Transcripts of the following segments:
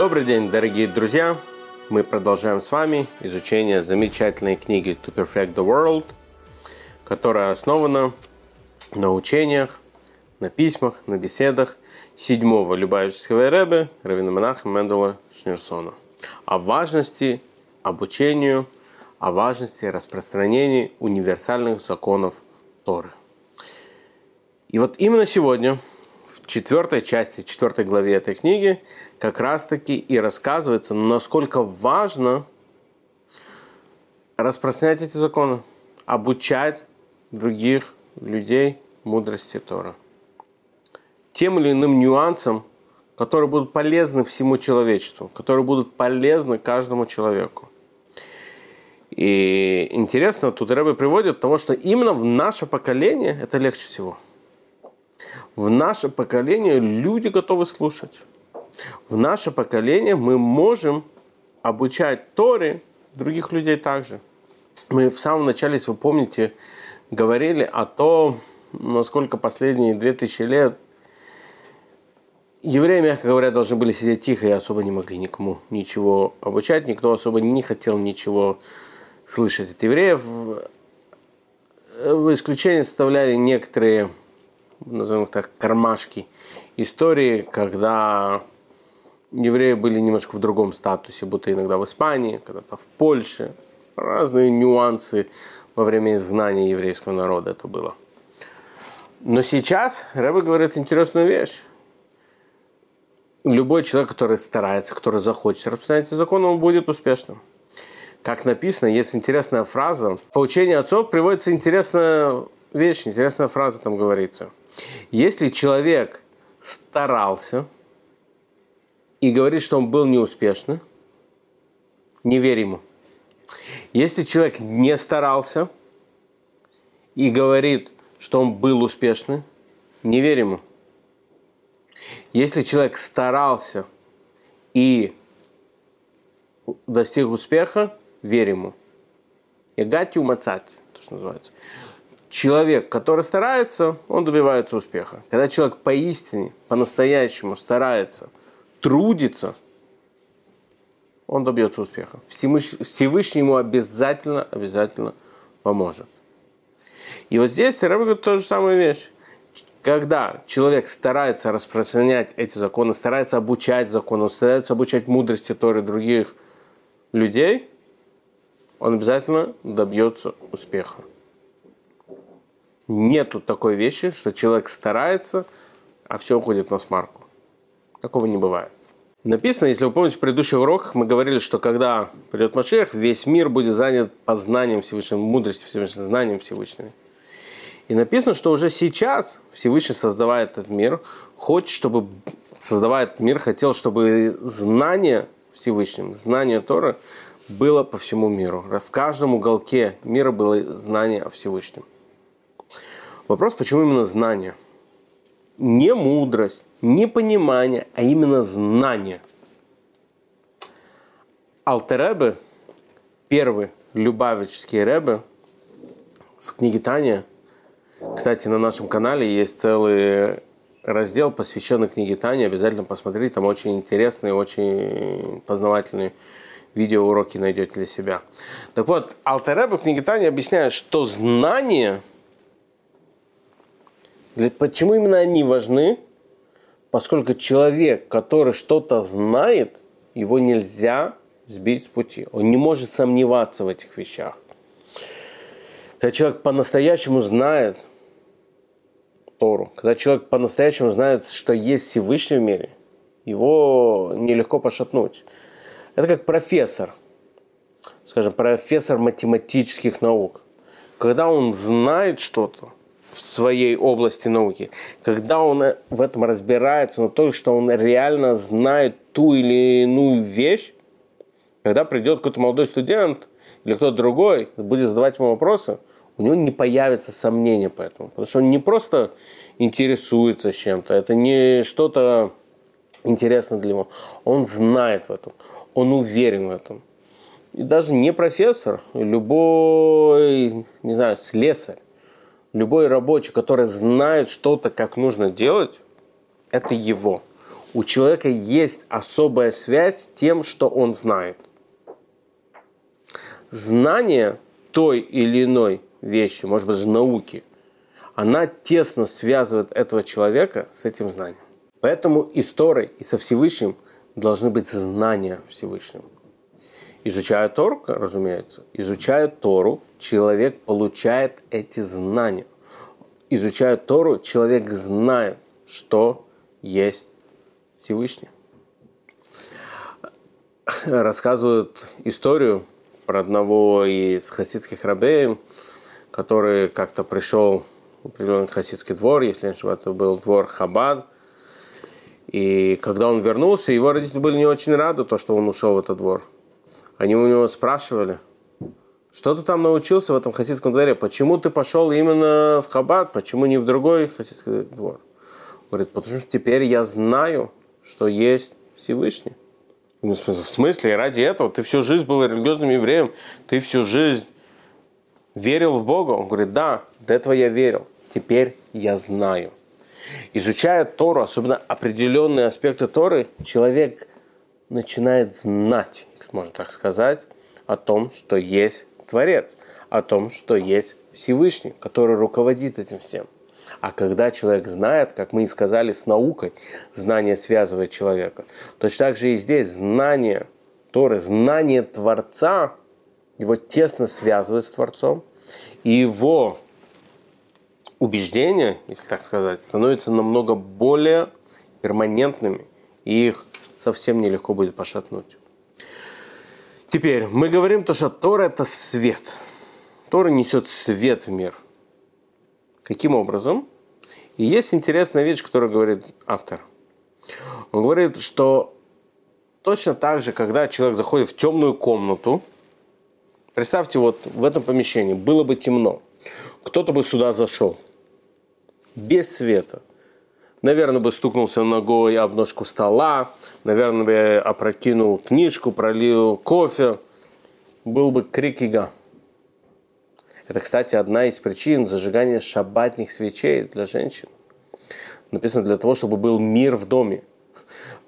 Добрый день, дорогие друзья! Мы продолжаем с вами изучение замечательной книги To Perfect the World, которая основана на учениях, на письмах, на беседах седьмого Любавического Ребе Равина Монаха Мендела Шнерсона о важности обучению, о важности распространения универсальных законов Торы. И вот именно сегодня, четвертой части, четвертой главе этой книги, как раз-таки и рассказывается, насколько важно распространять эти законы, обучать других людей мудрости Тора. Тем или иным нюансам, которые будут полезны всему человечеству, которые будут полезны каждому человеку. И интересно, тут Рэбе приводит того, что именно в наше поколение это легче всего. В наше поколение люди готовы слушать в наше поколение мы можем обучать Торе других людей также. Мы в самом начале, если вы помните, говорили о том, насколько последние 2000 лет евреи, мягко говоря, должны были сидеть тихо и особо не могли никому ничего обучать, никто особо не хотел ничего слышать от евреев. В исключение составляли некоторые, назовем их так, кармашки истории, когда евреи были немножко в другом статусе, будто иногда в Испании, когда-то в Польше. Разные нюансы во время изгнания еврейского народа это было. Но сейчас Рэбе говорит интересную вещь. Любой человек, который старается, который захочет распространять эти законы, он будет успешным. Как написано, есть интересная фраза. По учению отцов приводится интересная вещь, интересная фраза там говорится. Если человек старался – и говорит, что он был неуспешным, не верь ему. Если человек не старался и говорит, что он был успешным, не верь ему. Если человек старался и достиг успеха, верь ему. Ягати умацать, то, что называется. Человек, который старается, он добивается успеха. Когда человек поистине, по-настоящему старается – трудится, он добьется успеха. Всевышний ему обязательно, обязательно поможет. И вот здесь Рэбе говорит ту же самую вещь. Когда человек старается распространять эти законы, старается обучать законы, старается обучать мудрости Торы других людей, он обязательно добьется успеха. Нету такой вещи, что человек старается, а все уходит на смарку. Такого не бывает. Написано, если вы помните, в предыдущих уроках мы говорили, что когда придет Машех, весь мир будет занят познанием Всевышнего, мудростью Всевышнего, знанием Всевышнего. И написано, что уже сейчас Всевышний создавает этот мир, хочет, чтобы создавая этот мир, хотел, чтобы знание Всевышним, знание Тора было по всему миру. В каждом уголке мира было знание о Всевышнем. Вопрос, почему именно знание? Не мудрость, не понимание, а именно знание. Алтеребе, первый Любавический Ребе, в книге Таня, кстати, на нашем канале есть целый раздел, посвященный книге Таня. Обязательно посмотрите, там очень интересные, очень познавательные видеоуроки найдете для себя. Так вот, Алтереба в книге Таня объясняет, что знания, почему именно они важны – поскольку человек, который что-то знает, его нельзя сбить с пути. Он не может сомневаться в этих вещах. Когда человек по-настоящему знает Тору, когда человек по-настоящему знает, что есть Всевышний в мире, его нелегко пошатнуть. Это как профессор, скажем, профессор математических наук. Когда он знает что-то, в своей области науки, когда он в этом разбирается, но то, что он реально знает ту или иную вещь, когда придет какой-то молодой студент или кто-то другой будет задавать ему вопросы, у него не появится сомнения по этому. Потому что он не просто интересуется чем-то, это не что-то интересное для него. Он знает в этом, он уверен в этом. И даже не профессор, любой, не знаю, слесарь, любой рабочий, который знает что-то, как нужно делать, это его. у человека есть особая связь с тем, что он знает. Знание той или иной вещи, может быть, даже науки, она тесно связывает этого человека с этим знанием. Поэтому и с Торой, и со Всевышним должны быть знания Всевышнего. Изучая Тору, разумеется, изучая Тору, человек получает эти знания. Изучая Тору, человек знает, что есть Всевышний. Рассказывают историю про одного из хасидских рабеев, который как-то пришел в определенный хасидский двор, если не ошибаюсь, это был двор Хабад. И когда он вернулся, его родители были не очень рады, то, что он ушел в этот двор. Они у него спрашивали, что ты там научился в этом хасидском дворе? Почему ты пошел именно в Хабад? Почему не в другой хасидский двор? Говорит, потому что теперь я знаю, что есть Всевышний. В смысле, ради этого ты всю жизнь был религиозным евреем, ты всю жизнь верил в Бога? Он говорит, да, до этого я верил, теперь я знаю. Изучая Тору, особенно определенные аспекты Торы, человек начинает знать, можно так сказать, о том, что есть Творец, о том, что есть Всевышний, который руководит этим всем. А когда человек знает, как мы и сказали, с наукой, знание связывает человека, точно так же и здесь знание Торы, знание Творца, его тесно связывает с Творцом, и его убеждения, если так сказать, становятся намного более перманентными, и их совсем нелегко будет пошатнуть. Теперь мы говорим то, что Тора – это свет. Тора несет свет в мир. Каким образом? И есть интересная вещь, которую говорит автор. Он говорит, что точно так же, когда человек заходит в темную комнату, представьте, вот в этом помещении было бы темно, кто-то бы сюда зашел, без света. Наверное, бы стукнулся ногой об ножку стола, наверное, бы опрокинул книжку, пролил кофе. Был бы крик и га. Это, кстати, одна из причин зажигания шабатных свечей для женщин. Написано для того, чтобы был мир в доме.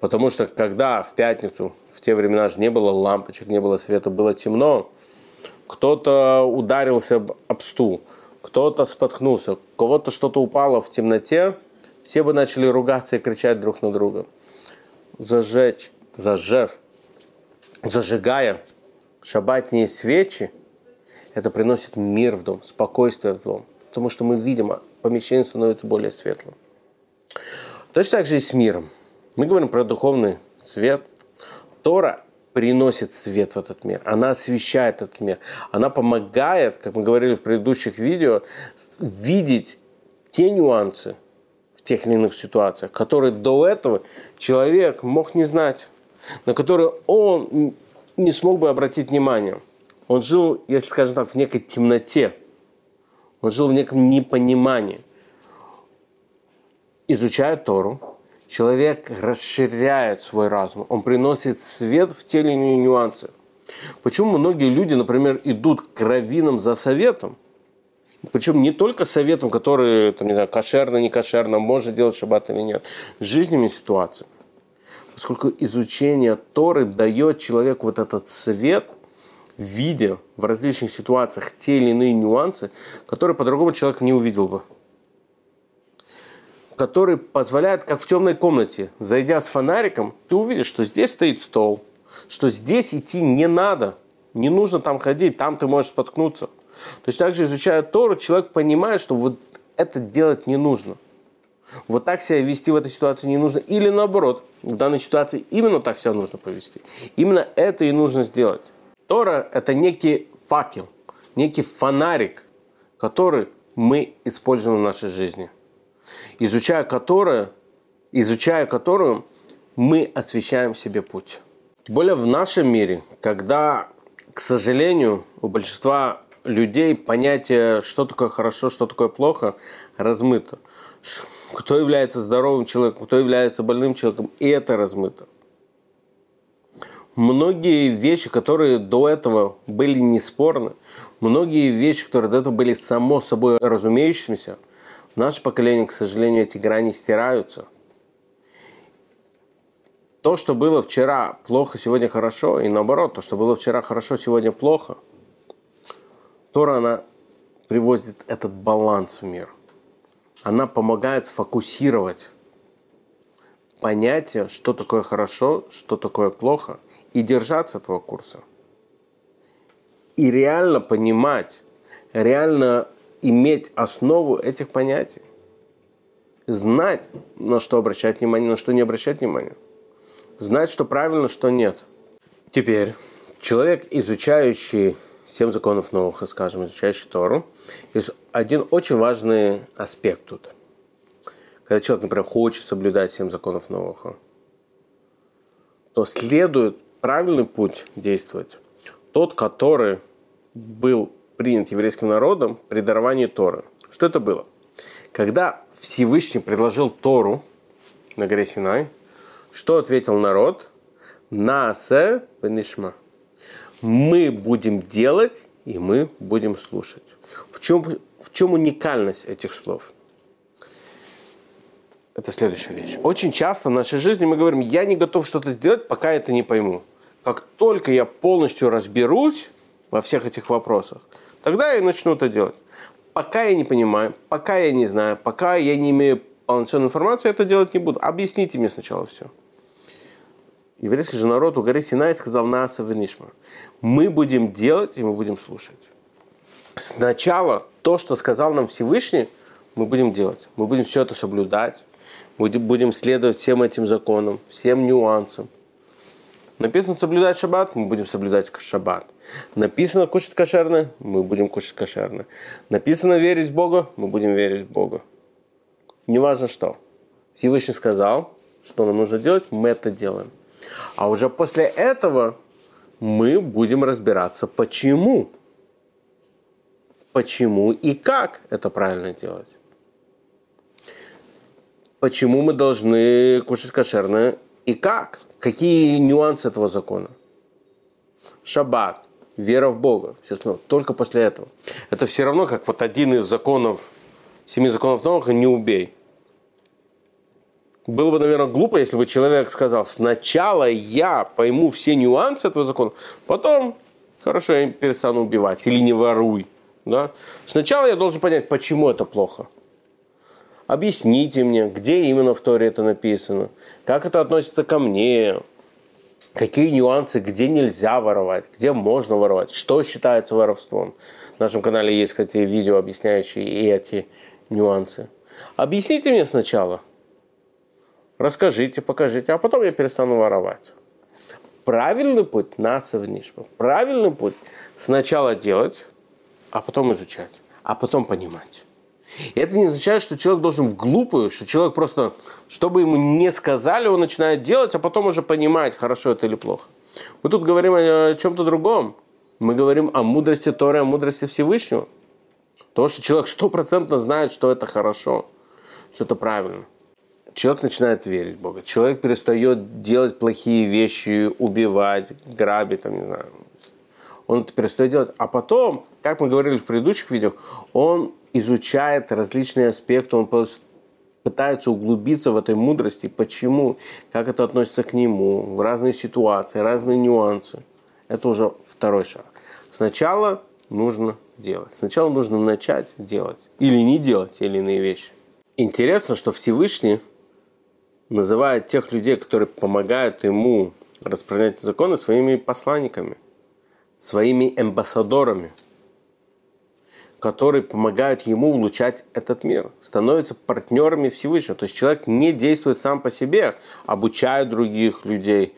Потому что когда в пятницу, в те времена же не было лампочек, не было света, было темно, кто-то ударился об стул, кто-то споткнулся, кого-то что-то упало в темноте, все бы начали ругаться и кричать друг на друга. Зажечь, зажев, зажигая шабатные свечи – это приносит мир в дом, спокойствие в дом. Потому что мы видим, а помещение становится более светлым. Точно так же и с миром. Мы говорим про духовный свет. Тора приносит свет в этот мир. Она освещает этот мир. Она помогает, как мы говорили в предыдущих видео, видеть те нюансы тех или иных ситуациях, которые до этого человек мог не знать, на которые он не смог бы обратить внимание – он жил, если скажем так, в некой темноте. Он жил в неком непонимании. Изучая Тору, человек расширяет свой разум. Он приносит свет в те или иные нюансы. Почему многие люди, например, идут к раввинам за советом? Причем не только советом, который, там, не знаю, кошерно, не кошерно, можно делать шаббат или нет, жизненными ситуациями. Поскольку изучение Торы дает человеку вот этот свет – видя в различных ситуациях те или иные нюансы, которые по-другому человек не увидел бы. Который позволяет, как в темной комнате, зайдя с фонариком, ты увидишь, что здесь стоит стол, что здесь идти не надо, не нужно там ходить, там ты можешь споткнуться. То есть также изучая Тору, человек понимает, что вот это делать не нужно. Вот так себя вести в этой ситуации не нужно. Или наоборот, в данной ситуации именно так себя нужно повести. Именно это и нужно сделать. Тора – это некий факел, некий фонарик, который мы используем в нашей жизни. Изучая которое, изучая которую, мы освещаем себе путь. Более в нашем мире, когда, к сожалению, у большинства людей понятие, что такое хорошо, что такое плохо, размыто. Кто является здоровым человеком, кто является больным человеком, и это размыто многие вещи, которые до этого были неспорны, многие вещи, которые до этого были само собой разумеющимися, в наше поколение, к сожалению, эти грани стираются. То, что было вчера плохо, сегодня хорошо, и наоборот, то, что было вчера хорошо, сегодня плохо. Тора, она приводит этот баланс в мир. Она помогает сфокусировать понятие, что такое хорошо, что такое плохо, и держаться этого курса. И реально понимать, реально иметь основу этих понятий. Знать, на что обращать внимание, на что не обращать внимание. Знать, что правильно, что нет. Теперь человек, изучающий семь законов новых, скажем, изучающий Тору, есть один очень важный аспект тут. Когда человек, например, хочет соблюдать семь законов новых, то следует правильный путь действовать. Тот, который был принят еврейским народом при даровании Торы. Что это было? Когда Всевышний предложил Тору на горе Синай, что ответил народ? Насе бенишма. Мы будем делать, и мы будем слушать. В чем, в чем уникальность этих слов? Это следующая вещь. Очень часто в нашей жизни мы говорим, я не готов что-то сделать, пока это не пойму. Как только я полностью разберусь во всех этих вопросах, тогда я начну это делать. Пока я не понимаю, пока я не знаю, пока я не имею полноценной информации, я это делать не буду. Объясните мне сначала все. Еврейский же народ у горы Синай сказал нас Венишма. Мы будем делать и мы будем слушать. Сначала то, что сказал нам Всевышний, мы будем делать. Мы будем все это соблюдать. Мы будем следовать всем этим законам, всем нюансам. Написано соблюдать шаббат, мы будем соблюдать шаббат. Написано кушать кошерно, мы будем кушать кошерно. Написано верить в Бога, мы будем верить в Бога. Неважно что. Всевышний сказал, что нам нужно делать, мы это делаем. А уже после этого мы будем разбираться, почему. Почему и как это правильно делать. Почему мы должны кушать кошерно и как. Какие нюансы этого закона. Шаббат, вера в Бога, все остальное, только после этого. Это все равно, как вот один из законов, семи законов новых, не убей. Было бы, наверное, глупо, если бы человек сказал, сначала я пойму все нюансы этого закона, потом, хорошо, я перестану убивать, или не воруй. Да? Сначала я должен понять, почему это плохо. Объясните мне, где именно в Торе это написано, как это относится ко мне, какие нюансы, где нельзя воровать, где можно воровать, что считается воровством. На нашем канале есть, кстати, видео, объясняющие и эти нюансы. Объясните мне сначала. Расскажите, покажите, а потом я перестану воровать. Правильный путь – насовнишма. Правильный путь – сначала делать, а потом изучать, а потом понимать. И это не означает, что человек должен в глупую, что человек просто, что бы ему не сказали, он начинает делать, а потом уже понимать, хорошо это или плохо. Мы тут говорим о чем-то другом. Мы говорим о мудрости Торы, о мудрости Всевышнего. То, что человек стопроцентно знает, что это хорошо, что это правильно. Человек начинает верить в Бога. Человек перестает делать плохие вещи, убивать, грабить, там, не знаю. Он это перестает делать. А потом, как мы говорили в предыдущих видео, он изучает различные аспекты, он пытается углубиться в этой мудрости, почему, как это относится к нему, в разные ситуации, разные нюансы. Это уже второй шаг. Сначала нужно делать. Сначала нужно начать делать. Или не делать те или иные вещи. Интересно, что Всевышний называет тех людей, которые помогают ему распространять законы, своими посланниками, своими амбассадорами – которые помогают ему улучшать этот мир, становятся партнерами Всевышнего. То есть человек не действует сам по себе, обучая других людей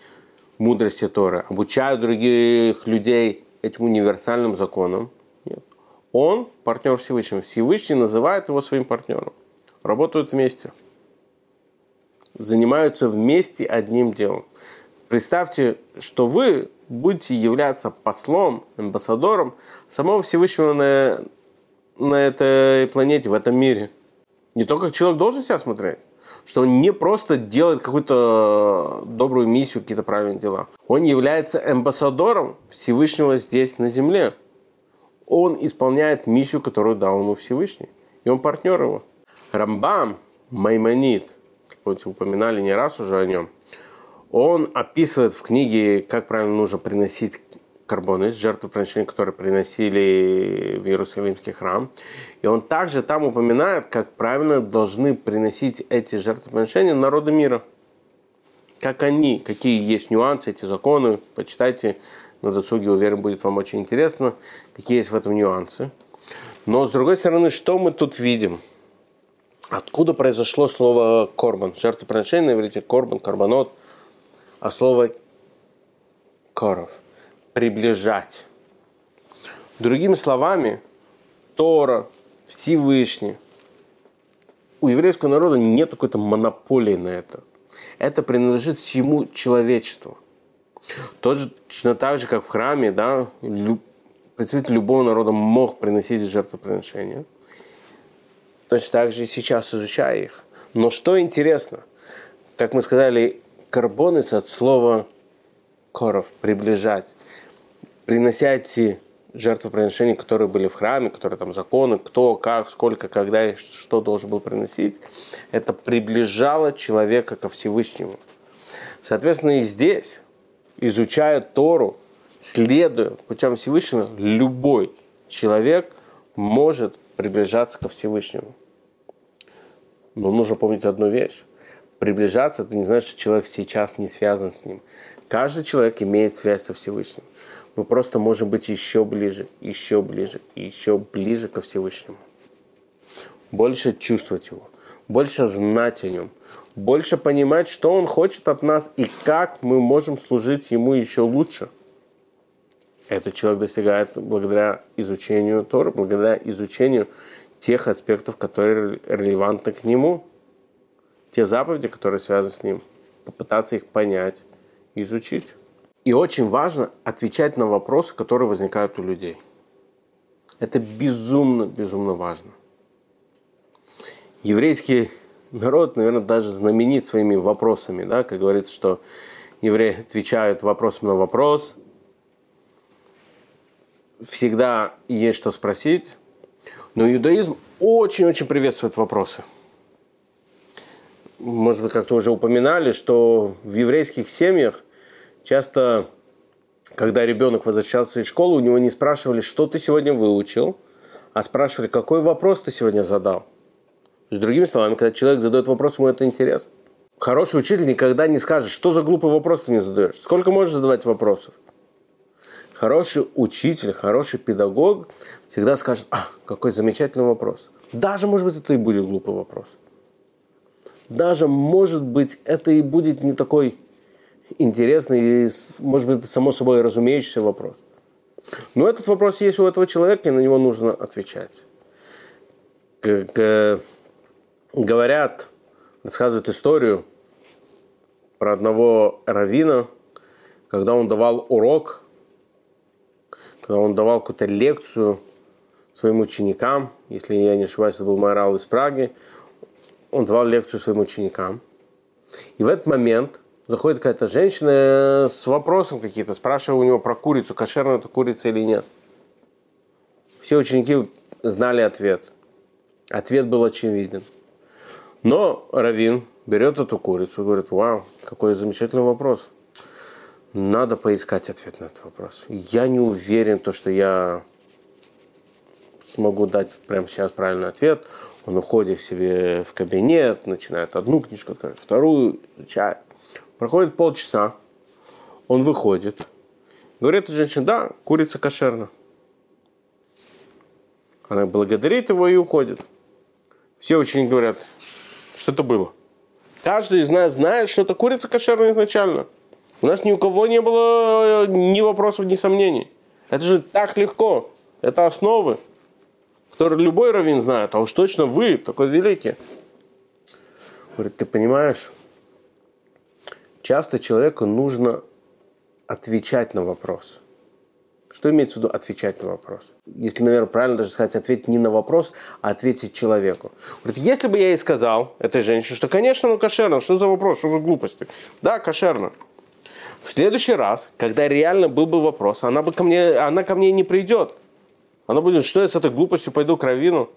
мудрости Торы, обучая других людей этим универсальным законам. Нет. Он партнер Всевышнего. Всевышний называет его своим партнером. Работают вместе. Занимаются вместе одним делом. Представьте, что вы будете являться послом, амбассадором самого Всевышнего на, на этой планете, в этом мире. Не только человек должен себя смотреть, что он не просто делает какую-то добрую миссию, какие-то правильные дела. Он является амбассадором Всевышнего здесь, на Земле. Он исполняет миссию, которую дал ему Всевышний. И он партнер его. Рамбам, Маймонит, упоминали не раз уже о нем, Он описывает в книге, как правильно нужно приносить карбоны, жертвоприношения, которые приносили в Иерусалимский храм. И он также там упоминает, как правильно должны приносить эти жертвоприношения народы мира. Как они, какие есть нюансы, эти законы. Почитайте на досуге, уверен, будет вам очень интересно, какие есть в этом нюансы. Но с другой стороны, что мы тут видим? Откуда произошло слово корбан? Жертвоприношение на иврите корбан, карбонот, а слово коров – приближать. Другими словами, Тора, Всевышний. У еврейского народа нет какой-то монополии на это. Это принадлежит всему человечеству. Точно так же, как в храме, да, представитель любого народа мог приносить жертвоприношения. Точно так же и сейчас, изучая их. Но что интересно, как мы сказали, карбонец от слова коров, приближать принося эти жертвоприношения, которые были в храме, которые там законы, кто, как, сколько, когда и что должен был приносить, это приближало человека ко Всевышнему. Соответственно, и здесь, изучая Тору, следуя путем Всевышнего, любой человек может приближаться ко Всевышнему. Но нужно помнить одну вещь. Приближаться, это не значит, что человек сейчас не связан с ним. Каждый человек имеет связь со Всевышним мы просто можем быть еще ближе, еще ближе, еще ближе ко Всевышнему. Больше чувствовать Его, больше знать о Нем, больше понимать, что Он хочет от нас и как мы можем служить Ему еще лучше. Этот человек достигает благодаря изучению Торы, благодаря изучению тех аспектов, которые релевантны к Нему, те заповеди, которые связаны с Ним, попытаться их понять, изучить. И очень важно отвечать на вопросы, которые возникают у людей. Это безумно, безумно важно. Еврейский народ, наверное, даже знаменит своими вопросами. Да? Как говорится, что евреи отвечают вопросом на вопрос. Всегда есть что спросить. Но иудаизм очень-очень приветствует вопросы. Может быть, как-то уже упоминали, что в еврейских семьях – Часто, когда ребенок возвращался из школы, у него не спрашивали, что ты сегодня выучил, а спрашивали, какой вопрос ты сегодня задал. С другими словами, когда человек задает вопрос, ему это интересно. Хороший учитель никогда не скажет, что за глупый вопрос ты не задаешь. Сколько можешь задавать вопросов? Хороший учитель, хороший педагог всегда скажет, а, какой замечательный вопрос. Даже, может быть, это и будет глупый вопрос. Даже, может быть, это и будет не такой интересный и, может быть, само собой разумеющийся вопрос. Но этот вопрос есть у этого человека, и на него нужно отвечать. Как говорят, рассказывают историю про одного равина, когда он давал урок, когда он давал какую-то лекцию своим ученикам, если я не ошибаюсь, это был Майрал из Праги, он давал лекцию своим ученикам. И в этот момент заходит какая-то женщина с вопросом какие-то, спрашивая у него про курицу, кошерная это курица или нет. Все ученики знали ответ. Ответ был очевиден. Но Равин берет эту курицу и говорит, вау, какой замечательный вопрос. Надо поискать ответ на этот вопрос. Я не уверен, то, что я смогу дать прямо сейчас правильный ответ. Он уходит себе в кабинет, начинает одну книжку, вторую, изучает. Проходит полчаса, он выходит. Говорит женщина, да, курица кошерна. Она благодарит его и уходит. Все очень говорят, что это было. Каждый из нас знает, что это курица кошерная изначально. У нас ни у кого не было ни вопросов, ни сомнений. Это же так легко. Это основы, которые любой раввин знает. А уж точно вы, такой великий. Говорит, ты понимаешь, часто человеку нужно отвечать на вопрос. Что имеется в виду отвечать на вопрос? Если, наверное, правильно даже сказать, ответить не на вопрос, а ответить человеку. Говорит, если бы я ей сказал, этой женщине, что, конечно, ну кошерно, что за вопрос, что за глупости? Да, кошерно. В следующий раз, когда реально был бы вопрос, она, бы ко мне, она ко мне не придет. Она будет, что я с этой глупостью пойду к равину?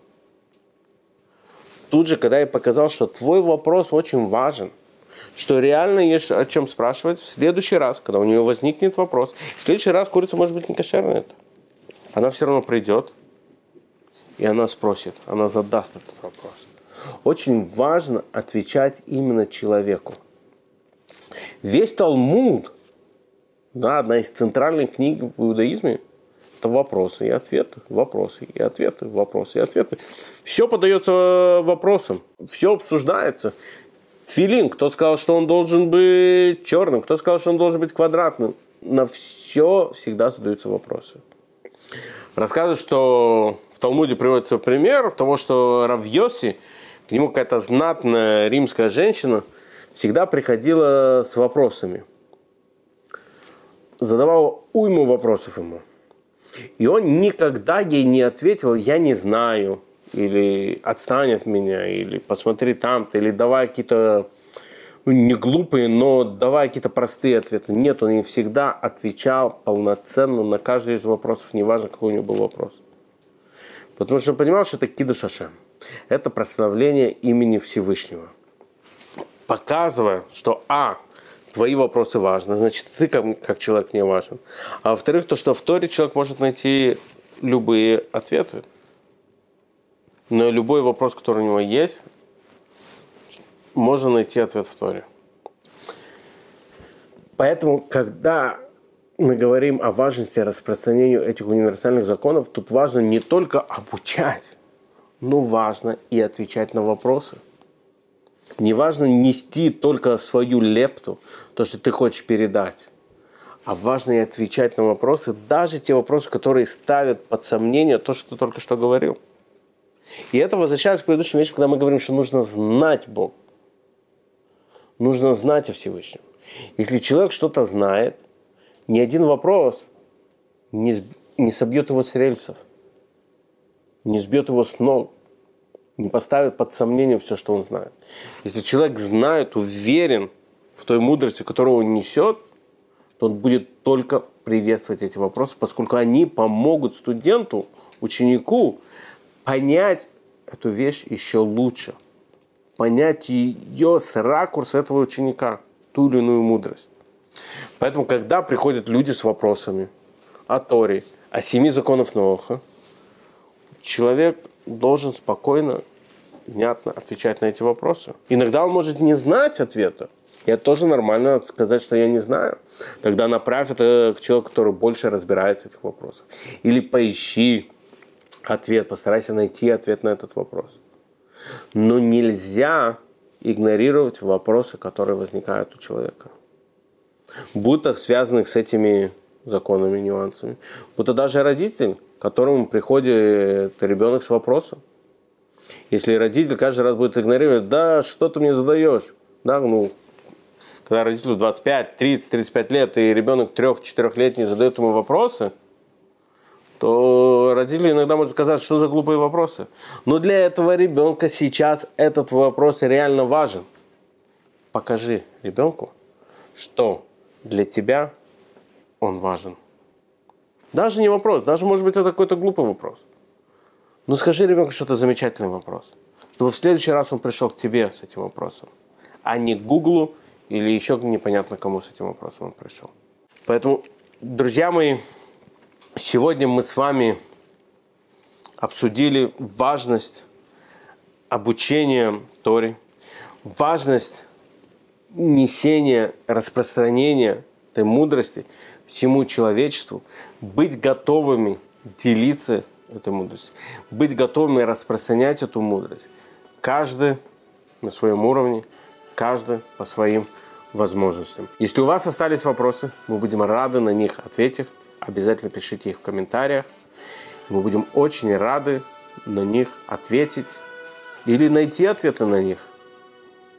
Тут же, когда я показал, что твой вопрос очень важен – что реально есть о чем спрашивать в следующий раз, когда у нее возникнет вопрос. В следующий раз курица может быть не кошерная. Она все равно придет, и она спросит, она задаст этот вопрос. Очень важно отвечать именно человеку. Весь Талмуд, да, одна из центральных книг в иудаизме, это вопросы и ответы, вопросы и ответы, вопросы и ответы. Все подается вопросом, все обсуждается. Тфилин, кто сказал, что он должен быть черным, кто сказал, что он должен быть квадратным. На все всегда задаются вопросы. Рассказывают, что в Талмуде приводится пример того, что Равьоси, к нему какая-то знатная римская женщина всегда приходила с вопросами. Задавала уйму вопросов ему. И он никогда ей не ответил, я не знаю, или отстань от меня, или посмотри там-то, или давай какие-то ну, не глупые, но давай какие-то простые ответы. Нет, он ей всегда отвечал полноценно на каждый из вопросов, неважно, какой у него был вопрос. Потому что он понимал, что это кидуш Ашем. Это прославление имени Всевышнего. Показывая, что А, твои вопросы важны, значит, ты как, как человек не важен. А во-вторых, то, что в Торе человек может найти любые ответы. Но любой вопрос, который у него есть, можно найти ответ в Торе. Поэтому, когда мы говорим о важности распространения этих универсальных законов, тут важно не только обучать, но важно и отвечать на вопросы. Не важно нести только свою лепту, то, что ты хочешь передать, а важно и отвечать на вопросы, даже те вопросы, которые ставят под сомнение то, что ты только что говорил. И это возвращается к предыдущему вещи, когда мы говорим, что нужно знать Бога. Нужно знать о Всевышнем. Если человек что-то знает, ни один вопрос не, не собьет его с рельсов, не сбьет его с ног, не поставит под сомнение все, что он знает. Если человек знает, уверен в той мудрости, которую он несет, то он будет только приветствовать эти вопросы, поскольку они помогут студенту, ученику понять эту вещь еще лучше, понять ее с ракурса этого ученика, ту или иную мудрость. Поэтому, когда приходят люди с вопросами о Торе, о семи законах Ноха, человек должен спокойно, внятно отвечать на эти вопросы. Иногда он может не знать ответа. Это тоже нормально сказать, что я не знаю. Тогда направь это к человеку, который больше разбирается в этих вопросах. Или поищи ответ, постарайся найти ответ на этот вопрос. Но нельзя игнорировать вопросы, которые возникают у человека будто связанных с этими законами, нюансами. Будто даже родитель, к которому приходит ребенок с вопросом. Если родитель каждый раз будет игнорировать, да, что ты мне задаешь? Да, ну, когда родителю 25, 30, 35 лет, и ребенок 3-4 лет не задает ему вопросы, то родители иногда могут сказать, что за глупые вопросы. Но для этого ребенка сейчас этот вопрос реально важен. Покажи ребенку, что для тебя он важен. Даже не вопрос, даже может быть это какой-то глупый вопрос. Но скажи ребенку что-то замечательный вопрос. Чтобы в следующий раз он пришел к тебе с этим вопросом, а не к Гуглу или еще непонятно кому с этим вопросом он пришел. Поэтому, друзья мои, сегодня мы с вами обсудили важность обучения Торе, важность несения, распространения этой мудрости всему человечеству, быть готовыми делиться этой мудростью, быть готовыми распространять эту мудрость. Каждый на своем уровне, каждый по своим возможностям. Если у вас остались вопросы, мы будем рады на них ответить. Обязательно пишите их в комментариях. Мы будем очень рады на них ответить или найти ответы на них.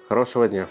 Хорошего дня!